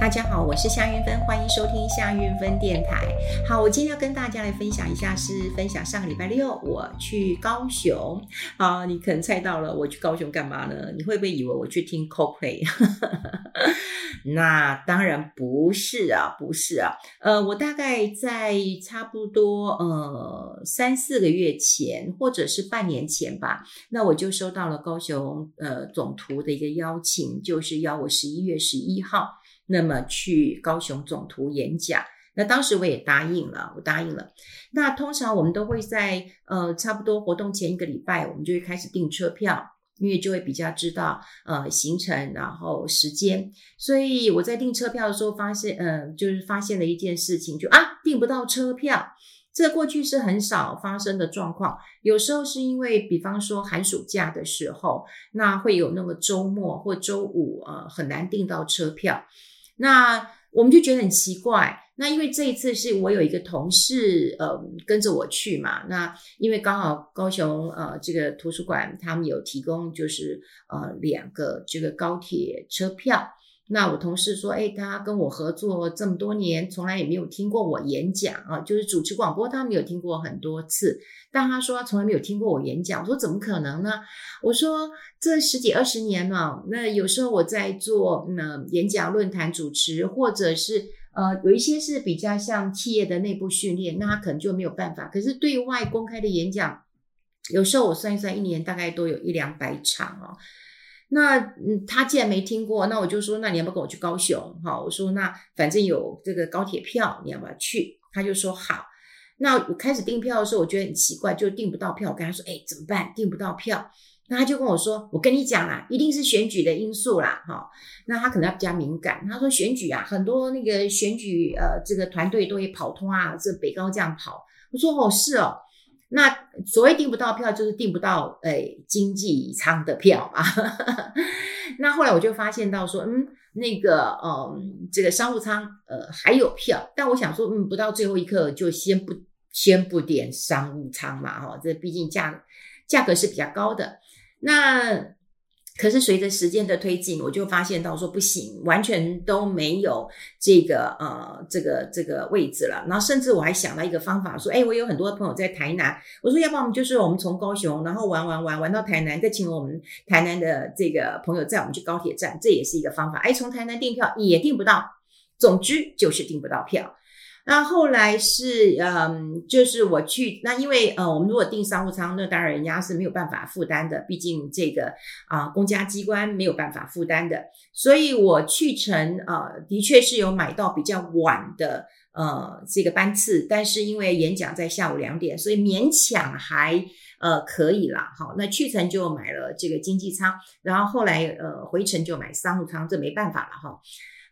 大家好，我是夏云芬，欢迎收听夏云芬电台。好，我今天要跟大家来分享一下，是分享上个礼拜六我去高雄。好，你可能猜到了，我去高雄干嘛呢？你会不会以为我去听 Coldplay？那当然不是啊，不是啊。呃，我大概在差不多呃三四个月前，或者是半年前吧，那我就收到了高雄呃总图的一个邀请，就是邀我十一月十一号。那么去高雄总图演讲，那当时我也答应了，我答应了。那通常我们都会在呃差不多活动前一个礼拜，我们就会开始订车票，因为就会比较知道呃行程，然后时间。所以我在订车票的时候发现，呃，就是发现了一件事情，就啊订不到车票。这过去是很少发生的状况，有时候是因为，比方说寒暑假的时候，那会有那么周末或周五，呃，很难订到车票。那我们就觉得很奇怪。那因为这一次是我有一个同事，呃，跟着我去嘛。那因为刚好高雄，呃，这个图书馆他们有提供，就是呃两个这个高铁车票。那我同事说，诶，他跟我合作这么多年，从来也没有听过我演讲啊，就是主持广播，他们有听过很多次，但他说他从来没有听过我演讲。我说怎么可能呢？我说这十几二十年了，那有时候我在做那演讲、论坛主持，或者是呃有一些是比较像企业的内部训练，那他可能就没有办法。可是对外公开的演讲，有时候我算一算，一年大概都有一两百场哦。那嗯，他既然没听过，那我就说，那你要不要跟我去高雄？好，我说那反正有这个高铁票，你要不要去？他就说好。那我开始订票的时候，我觉得很奇怪，就订不到票。我跟他说，哎，怎么办？订不到票。那他就跟我说，我跟你讲啦，一定是选举的因素啦，哈。那他可能要比较敏感。他说选举啊，很多那个选举呃，这个团队都会跑通啊，这北高这样跑。我说哦，是哦。那所谓订不到票，就是订不到诶、经济舱的票嘛。那后来我就发现到说，嗯，那个嗯，这个商务舱呃还有票，但我想说，嗯，不到最后一刻就先不先不点商务舱嘛，哈，这毕竟价价格是比较高的。那可是随着时间的推进，我就发现到说不行，完全都没有这个呃这个这个位置了。然后甚至我还想到一个方法，说，哎，我有很多朋友在台南，我说要不然我们就是我们从高雄，然后玩玩玩玩到台南，再请我们台南的这个朋友载我们去高铁站，这也是一个方法。哎，从台南订票也订不到，总之就是订不到票。那后来是，嗯，就是我去，那因为呃，我们如果订商务舱，那当然人家是没有办法负担的，毕竟这个啊，公家机关没有办法负担的，所以我去程呃，的确是有买到比较晚的呃这个班次，但是因为演讲在下午两点，所以勉强还呃可以啦。好，那去程就买了这个经济舱，然后后来呃回程就买商务舱，这没办法了哈。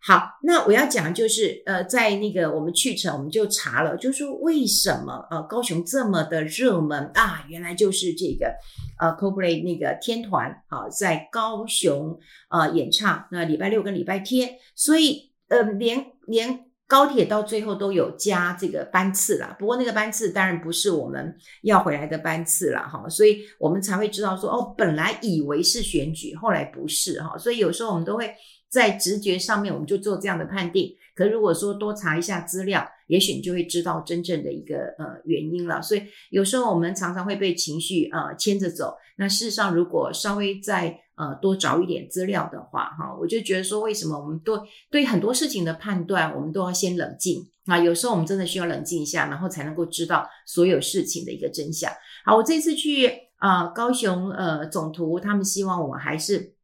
好，那我要讲就是，呃，在那个我们去程，我们就查了，就是说为什么呃高雄这么的热门啊？原来就是这个呃 Coldplay 那个天团啊，在高雄呃演唱，那礼拜六跟礼拜天，所以呃连连高铁到最后都有加这个班次啦。不过那个班次当然不是我们要回来的班次啦。哈，所以我们才会知道说哦，本来以为是选举，后来不是哈，所以有时候我们都会。在直觉上面，我们就做这样的判定。可如果说多查一下资料，也许你就会知道真正的一个呃原因了。所以有时候我们常常会被情绪呃牵着走。那事实上，如果稍微再呃多找一点资料的话，哈，我就觉得说，为什么我们对对很多事情的判断，我们都要先冷静啊？有时候我们真的需要冷静一下，然后才能够知道所有事情的一个真相。好，我这次去啊、高雄呃总图，他们希望我还是。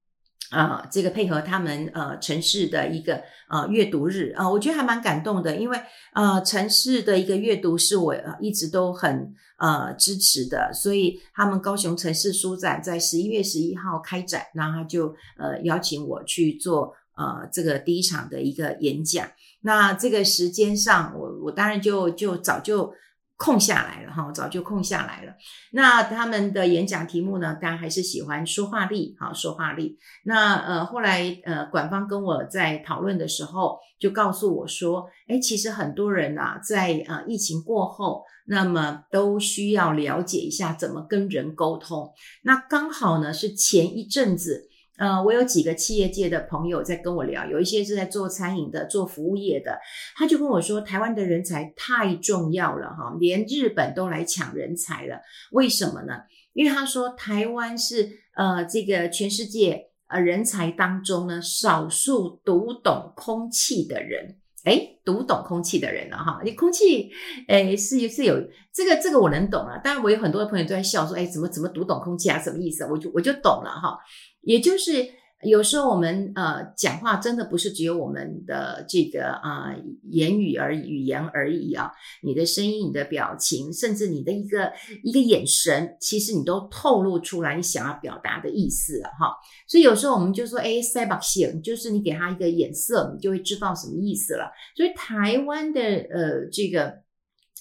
啊、呃，这个配合他们呃城市的一个呃阅读日啊、我觉得还蛮感动的，因为呃城市的一个阅读是我一直都很呃支持的，所以他们高雄城市书展在十一月十一号开展，然后就呃邀请我去做呃这个第一场的一个演讲。那这个时间上，我我当然就就早就。空下来了哈，早就空下来了。那他们的演讲题目呢？大家还是喜欢说话力，哈说话力。那呃，后来呃，馆方跟我在讨论的时候，就告诉我说，诶，其实很多人啊，在呃疫情过后，那么都需要了解一下怎么跟人沟通。那刚好呢，是前一阵子呃，我有几个企业界的朋友在跟我聊，有一些是在做餐饮的，做服务业的，他就跟我说，台湾的人才太重要了哈，连日本都来抢人才了，为什么呢？因为他说台湾是呃这个全世界呃人才当中呢少数读懂空气的人。诶，读懂空气的人了哈，你空气，诶，是是有这个这个我能懂了。当然，我有很多的朋友都在笑说，诶，怎么怎么读懂空气啊？什么意思？我就我就懂了哈，也就是。有时候我们呃讲话真的不是只有我们的这个啊、言语而语言而已啊，你的声音、你的表情，甚至你的一个一个眼神，其实你都透露出来你想要表达的意思了哈。所以有时候我们就说，哎，塞巴西就是你给他一个眼色，你就会知道什么意思了。所以台湾的呃这个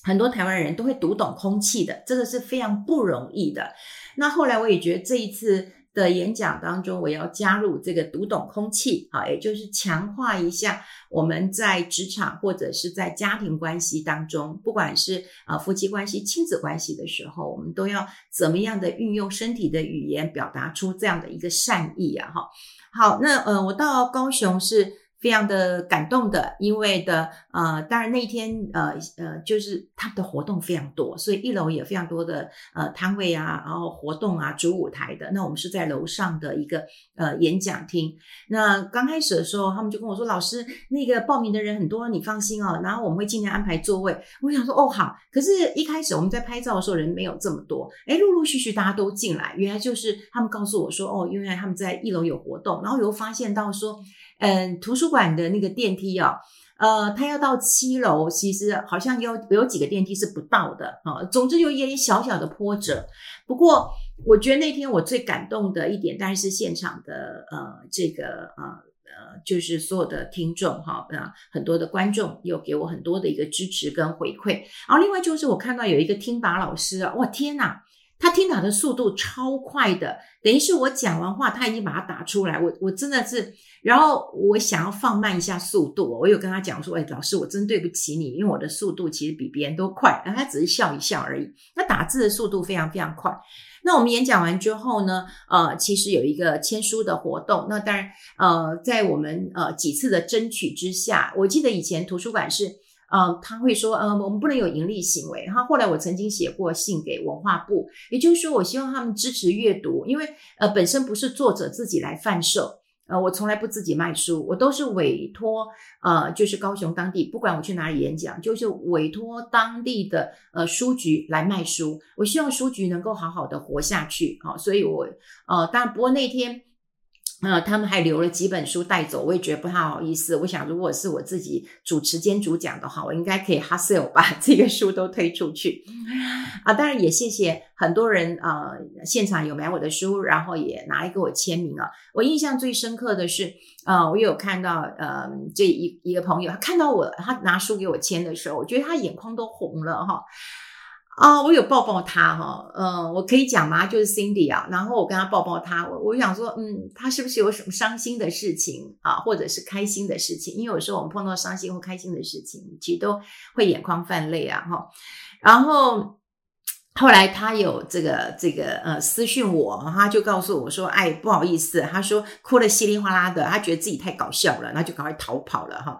很多台湾人都会读懂空气的，这个是非常不容易的。那后来我也觉得这一次。的演讲当中，我要加入这个读懂空气，好，也就是强化一下我们在职场或者是在家庭关系当中，不管是啊夫妻关系、亲子关系的时候，我们都要怎么样的运用身体的语言表达出这样的一个善意啊，哈。好，那呃，我到高雄是。非常的感动的，因为的呃，当然那一天呃呃，就是他们的活动非常多，所以一楼也非常多的呃摊位啊，然后活动啊，主舞台的。那我们是在楼上的一个呃演讲厅。那刚开始的时候，他们就跟我说：“老师，那个报名的人很多，你放心哦。”然后我们会尽量安排座位。我想说：“哦，好。”可是，一开始我们在拍照的时候，人没有这么多。诶，陆陆续续大家都进来，原来就是他们告诉我说：“哦，原来他们在一楼有活动。”然后又发现到说。嗯，图书馆的那个电梯啊，呃，它要到七楼，其实好像有有几个电梯是不到的啊。总之有一点小小的波折。不过，我觉得那天我最感动的一点，当然是现场的呃这个呃呃，就是所有的听众哈，啊，很多的观众有给我很多的一个支持跟回馈。然后另外就是我看到有一个听打老师啊，哇天呐！他听打的速度超快的，等于是我讲完话，他已经把它打出来。我我真的是，然后我想要放慢一下速度，我有跟他讲说：“哎，老师，我真对不起你，因为我的速度其实比别人都快。”然后他只是笑一笑而已。那打字的速度非常非常快。那我们演讲完之后呢，呃，其实有一个签书的活动。那当然，呃，在我们呃几次的争取之下，我记得以前图书馆是。嗯，他会说，嗯，我们不能有盈利行为。然后后来我曾经写过信给文化部，也就是说，我希望他们支持阅读，因为呃，本身不是作者自己来贩售，呃，我从来不自己卖书，我都是委托，呃，就是高雄当地，不管我去哪里演讲，就是委托当地的呃书局来卖书。我希望书局能够好好的活下去，好，所以我呃，当然不过那天。呃，他们还留了几本书带走，我也觉得不太好意思。我想，如果是我自己主持兼主讲的话，我应该可以 hard sell 把 这个书都推出去。啊，当然也谢谢很多人啊、呃，现场有买我的书，然后也拿来给我签名啊。我印象最深刻的是，啊、我有看到呃，这一一个朋友，他看到我，他拿书给我签的时候，我觉得他眼眶都红了哈。啊、我有抱抱他哈，嗯，我可以讲吗？就是 Cindy 啊，然后我跟他抱抱他，我我想说，嗯，他是不是有什么伤心的事情啊，或者是开心的事情？因为有时候我们碰到伤心或开心的事情，其实都会眼眶泛泪啊，哈，然后。后来他有这个这个呃私讯我，他就告诉我说：“哎，不好意思，他说哭得稀里哗啦的，他觉得自己太搞笑了，那就赶快逃跑了哈。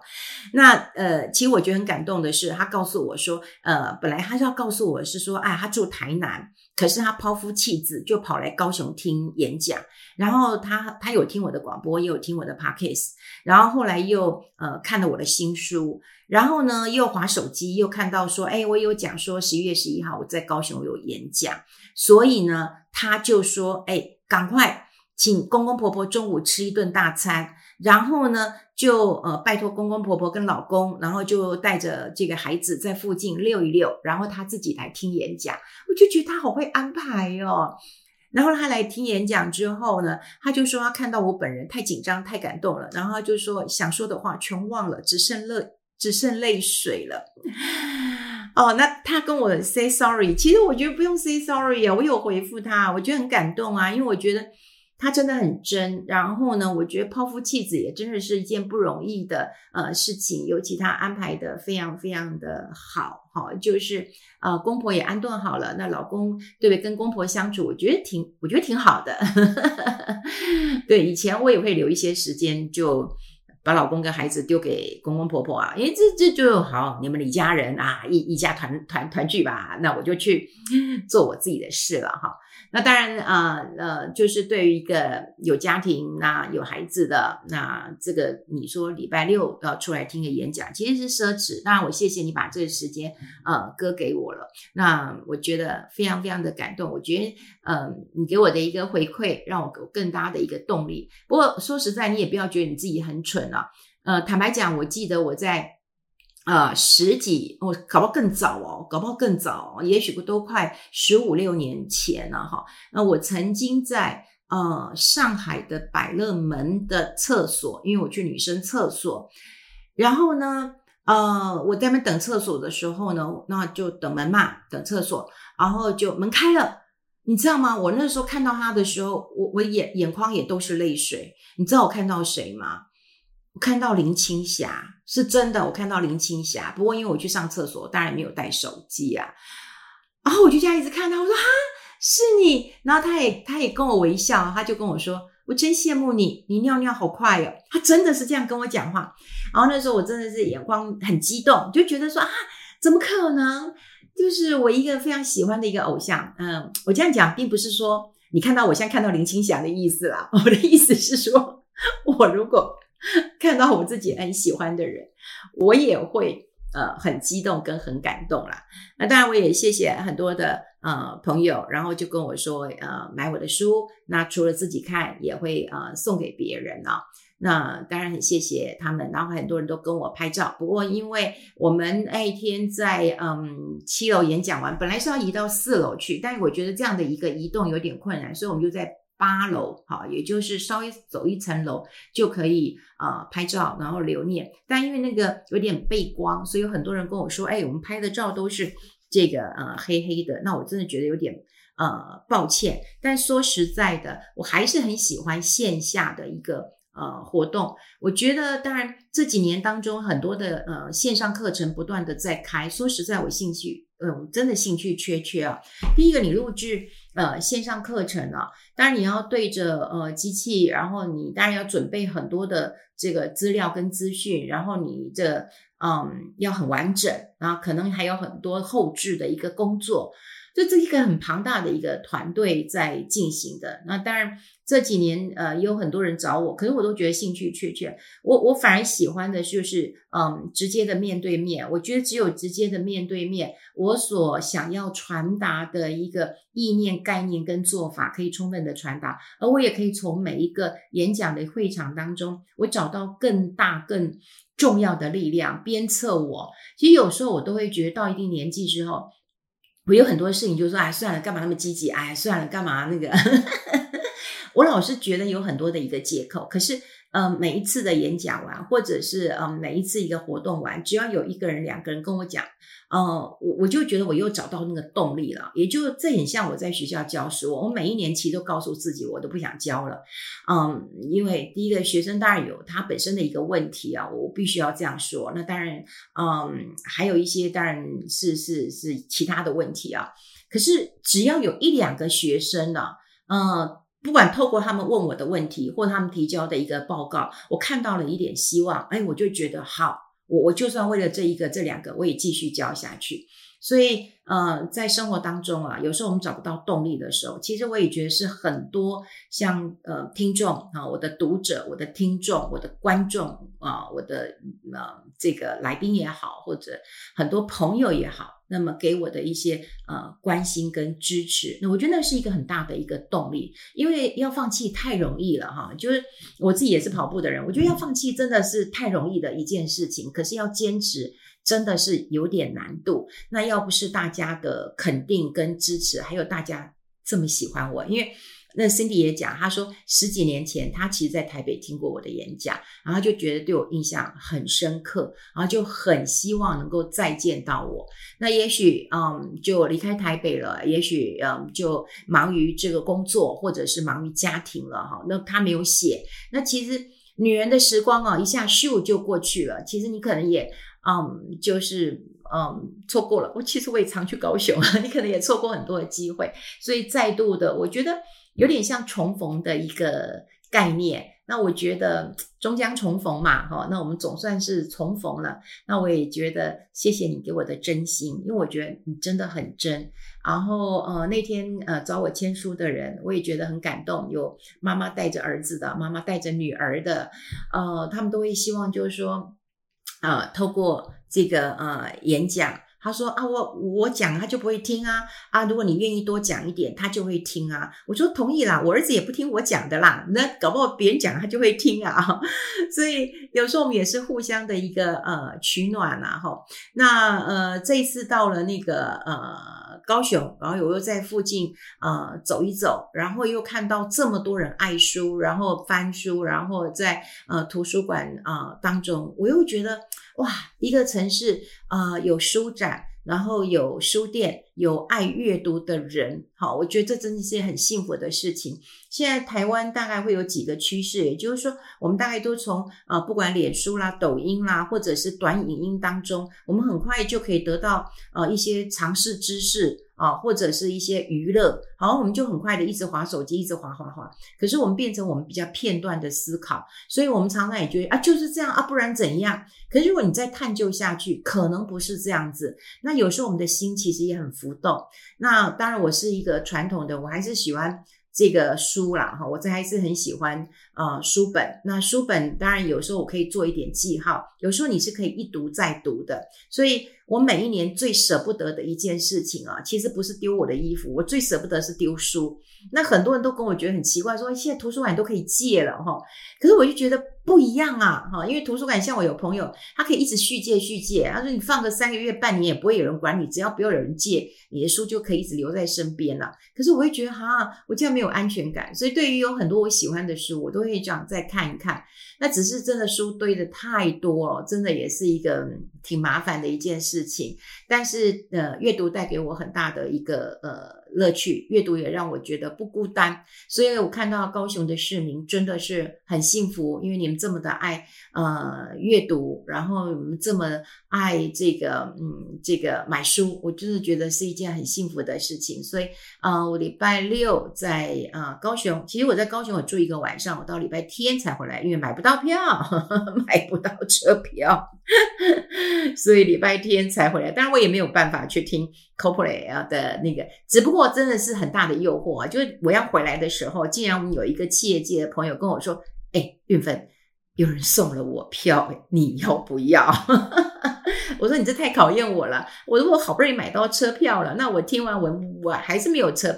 那呃，其实我觉得很感动的是，他告诉我说，呃，本来他就要告诉我是说，哎，他住台南，可是他抛夫弃子就跑来高雄听演讲，然后他他有听我的广播，也有听我的 podcast，然后后来又呃看了我的新书。”然后呢，又滑手机，又看到说，哎，我有讲说十一月十一号我在高雄有演讲，所以呢，他就说，哎，赶快请公公婆婆中午吃一顿大餐，然后呢，就呃拜托公公婆婆跟老公，然后就带着这个孩子在附近溜一溜，然后他自己来听演讲，我就觉得他好会安排哦。然后他来听演讲之后呢，他就说他看到我本人太紧张太感动了，然后他就说想说的话全忘了，只剩泪。只剩泪水了，哦，那他跟我 say sorry，其实我觉得不用 say sorry 啊，我有回复他，我觉得很感动啊，因为我觉得他真的很真，然后呢，我觉得抛夫弃子也真的是一件不容易的呃事情，尤其他安排的非常非常的好，好、就是呃公婆也安顿好了，那老公对不对？跟公婆相处，我觉得挺，我觉得挺好的。对，以前我也会留一些时间就。把老公跟孩子丢给公公婆婆啊，诶，这这就好，你们李家人啊，一一家团团团聚吧，那我就去 做我自己的事了哈。那当然啊，呃，呃，就是对于一个有家庭、那有孩子的，那这个你说礼拜六要出来听个演讲，其实是奢侈。当然，我谢谢你把这个时间呃割给我了，那我觉得非常非常的感动。我觉得，嗯、呃，你给我的一个回馈，让我有更大的一个动力。不过说实在，你也不要觉得你自己很蠢啊。呃，坦白讲，我记得我在。呃，十几，我、搞不好更早哦，搞不好更早，也许都快十五六年前了哈。那我曾经在呃上海的百乐门的厕所，因为我去女生厕所，然后呢，呃，我在那等厕所的时候呢，那就等门嘛，等厕所，然后就门开了，你知道吗？我那时候看到他的时候，我我眼眼眶也都是泪水，你知道我看到谁吗？我看到林青霞。是真的，我看到林青霞。不过因为我去上厕所，当然没有带手机啊。然后我就这样一直看他，我说：“哈，是你。”然后他也他也跟我微笑，他就跟我说：“我真羡慕你，你尿尿好快哦。”他真的是这样跟我讲话。然后那时候我真的是眼光很激动，就觉得说：“啊，怎么可能？就是我一个非常喜欢的一个偶像。”嗯，我这样讲并不是说你看到我像看到林青霞的意思啦。我的意思是说，我如果。看到我自己很喜欢的人，我也会呃很激动跟很感动啦。那当然，我也谢谢很多的呃朋友，然后就跟我说呃买我的书，那除了自己看，也会呃送给别人啊。那当然很谢谢他们，然后很多人都跟我拍照。不过因为我们那一天在嗯七楼演讲完，本来是要移到四楼去，但是我觉得这样的一个移动有点困难，所以我们就在。八楼，好，也就是稍微走一层楼就可以、呃、拍照，然后留念。但因为那个有点背光，所以有很多人跟我说：“哎，我们拍的照都是这个呃黑黑的。”那我真的觉得有点呃抱歉。但说实在的，我还是很喜欢线下的一个呃活动。我觉得，当然这几年当中很多的呃线上课程不断的在开。说实在，我兴趣。嗯，真的兴趣缺缺啊。第一个，你录制呃线上课程啊，当然你要对着呃机器，然后你当然要准备很多的这个资料跟资讯，然后你的嗯要很完整，然后可能还有很多后置的一个工作。就这一个很庞大的一个团队在进行的，那当然这几年呃也有很多人找我，可是我都觉得兴趣缺缺。我我反而喜欢的就是嗯直接的面对面。我觉得只有直接的面对面，我所想要传达的一个意念、概念跟做法可以充分的传达，而我也可以从每一个演讲的会场当中，我找到更大更重要的力量鞭策我。其实有时候我都会觉得到一定年纪之后。我有很多事情，就说，哎，算了，干嘛那么积极？哎，算了，干嘛那个？我老是觉得有很多的一个借口。可是，呃，每一次的演讲完，或者是呃，每一次一个活动完，只要有一个人、两个人跟我讲。呃，我我就觉得我又找到那个动力了，也就这很像我在学校教书，我每一年其实都告诉自己，我都不想教了，嗯，因为第一个学生当然有他本身的一个问题啊，我必须要这样说。那当然，嗯，还有一些当然是是是其他的问题啊。可是只要有一两个学生呢，呃，不管透过他们问我的问题，或他们提交的一个报告，我看到了一点希望，哎，我就觉得好。我我就算为了这一个、这两个，我也继续教下去。所以，呃，在生活当中啊，有时候我们找不到动力的时候，其实我也觉得是很多像呃听众啊，我的读者、我的听众、我的观众啊，我的呃这个来宾也好，或者很多朋友也好。那么给我的一些呃关心跟支持，那我觉得那是一个很大的一个动力，因为要放弃太容易了哈。就是我自己也是跑步的人，我觉得要放弃真的是太容易的一件事情，可是要坚持真的是有点难度。那要不是大家的肯定跟支持，还有大家这么喜欢我，因为。那 Cindy 也讲，他说十几年前他其实在台北听过我的演讲，然后就觉得对我印象很深刻，然后就很希望能够再见到我。那也许嗯就离开台北了，也许嗯就忙于这个工作，或者是忙于家庭了哈。那他没有写。那其实女人的时光啊，一下咻就过去了。其实你可能也嗯就是嗯错过了。我其实我也常去高雄，你可能也错过很多的机会。所以再度的，我觉得。有点像重逢的一个概念。那我觉得终将重逢嘛，哈，那我们总算是重逢了。那我也觉得谢谢你给我的真心，因为我觉得你真的很真。然后呃那天呃找我签书的人，我也觉得很感动，有妈妈带着儿子的，妈妈带着女儿的，呃，他们都会希望就是说，呃，透过这个呃演讲。他说啊，我我讲他就不会听啊啊！如果你愿意多讲一点，他就会听啊。我说同意啦，我儿子也不听我讲的啦。那搞不好别人讲他就会听啊。所以有时候我们也是互相的一个呃取暖啊。哈。那呃这一次到了那个呃高雄，然后我又在附近呃走一走，然后又看到这么多人爱书，然后翻书，然后在呃图书馆啊、当中，我又觉得。哇，一个城市，啊，有书展，然后有书店，有爱阅读的人，好，我觉得这真的是很幸福的事情。现在台湾大概会有几个趋势，也就是说，我们大概都从啊，呃，不管脸书啦、抖音啦，或者是短影音当中，我们很快就可以得到呃一些常识知识。啊，或者是一些娱乐，好，我们就很快的一直滑手机，一直滑滑滑。可是我们变成我们比较片段的思考，所以我们常常也觉得啊，就是这样啊，不然怎样？可是如果你再探究下去，可能不是这样子。那有时候我们的心其实也很浮动。那当然，我是一个传统的，我还是喜欢。这个书啦，哈，我这还是很喜欢、呃，书本。那书本当然有时候我可以做一点记号，有时候你是可以一读再读的。所以我每一年最舍不得的一件事情啊，其实不是丢我的衣服，我最舍不得是丢书。那很多人都跟我觉得很奇怪，说现在图书馆都可以借了，哈，可是我就觉得。不一样啊，哈，因为图书馆像我有朋友，他可以一直续借续借。他说你放个三个月、半年也不会有人管你，只要不要有人借，你的书就可以一直留在身边了。可是我会觉得哈，我这样没有安全感。所以对于有很多我喜欢的书，我都会长再看一看。那只是真的书堆的太多了，真的也是一个挺麻烦的一件事情。但是呃，阅读带给我很大的一个呃。乐趣，阅读也让我觉得不孤单，所以我看到高雄的市民真的是很幸福，因为你们这么的爱呃阅读，然后你们这么爱这个嗯这个买书，我真的觉得是一件很幸福的事情。所以呃，我礼拜六在呃高雄，其实我在高雄我住一个晚上，我到礼拜天才回来，因为买不到票，呵 呵买不到车票，所以礼拜天才回来。当然我也没有办法去听 Coldplay 的那个，只不过。真的是很大的诱惑啊！就是我要回来的时候，竟然我们有一个企业界的朋友跟我说：“哎，运芬，有人送了我票，你要不要？” 我说：“你这太考验我了。”我说：“我好不容易买到车票了，那我听完我我还是没有车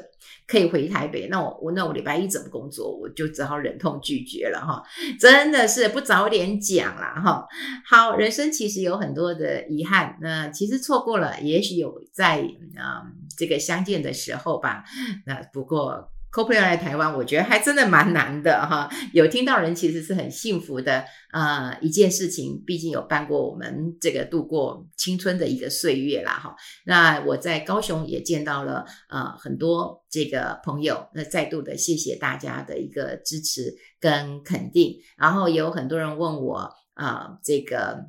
可以回台北，那我我那我礼拜一怎么工作？我就只好忍痛拒绝了哈！真的是不早点讲了哈。好，人生其实有很多的遗憾，那其实错过了，也许有在啊。嗯这个相见的时候吧，那不过 Copla 来台湾，我觉得还真的蛮难的哈。有听到人其实是很幸福的呃一件事情，毕竟有伴过我们这个度过青春的一个岁月啦哈。那我在高雄也见到了呃很多这个朋友，那再度的谢谢大家的一个支持跟肯定，然后也有很多人问我啊、呃、这个。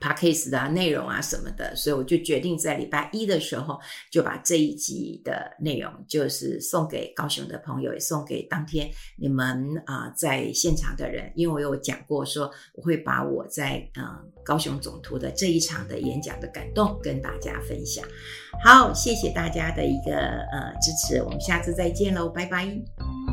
Podcast 的内容啊什么的，所以我就决定在礼拜一的时候就把这一集的内容，就是送给高雄的朋友，也送给当天你们啊、在现场的人，因为我有讲过说我会把我在嗯、高雄总图的这一场的演讲的感动跟大家分享。好，谢谢大家的一个呃支持，我们下次再见喽，拜拜。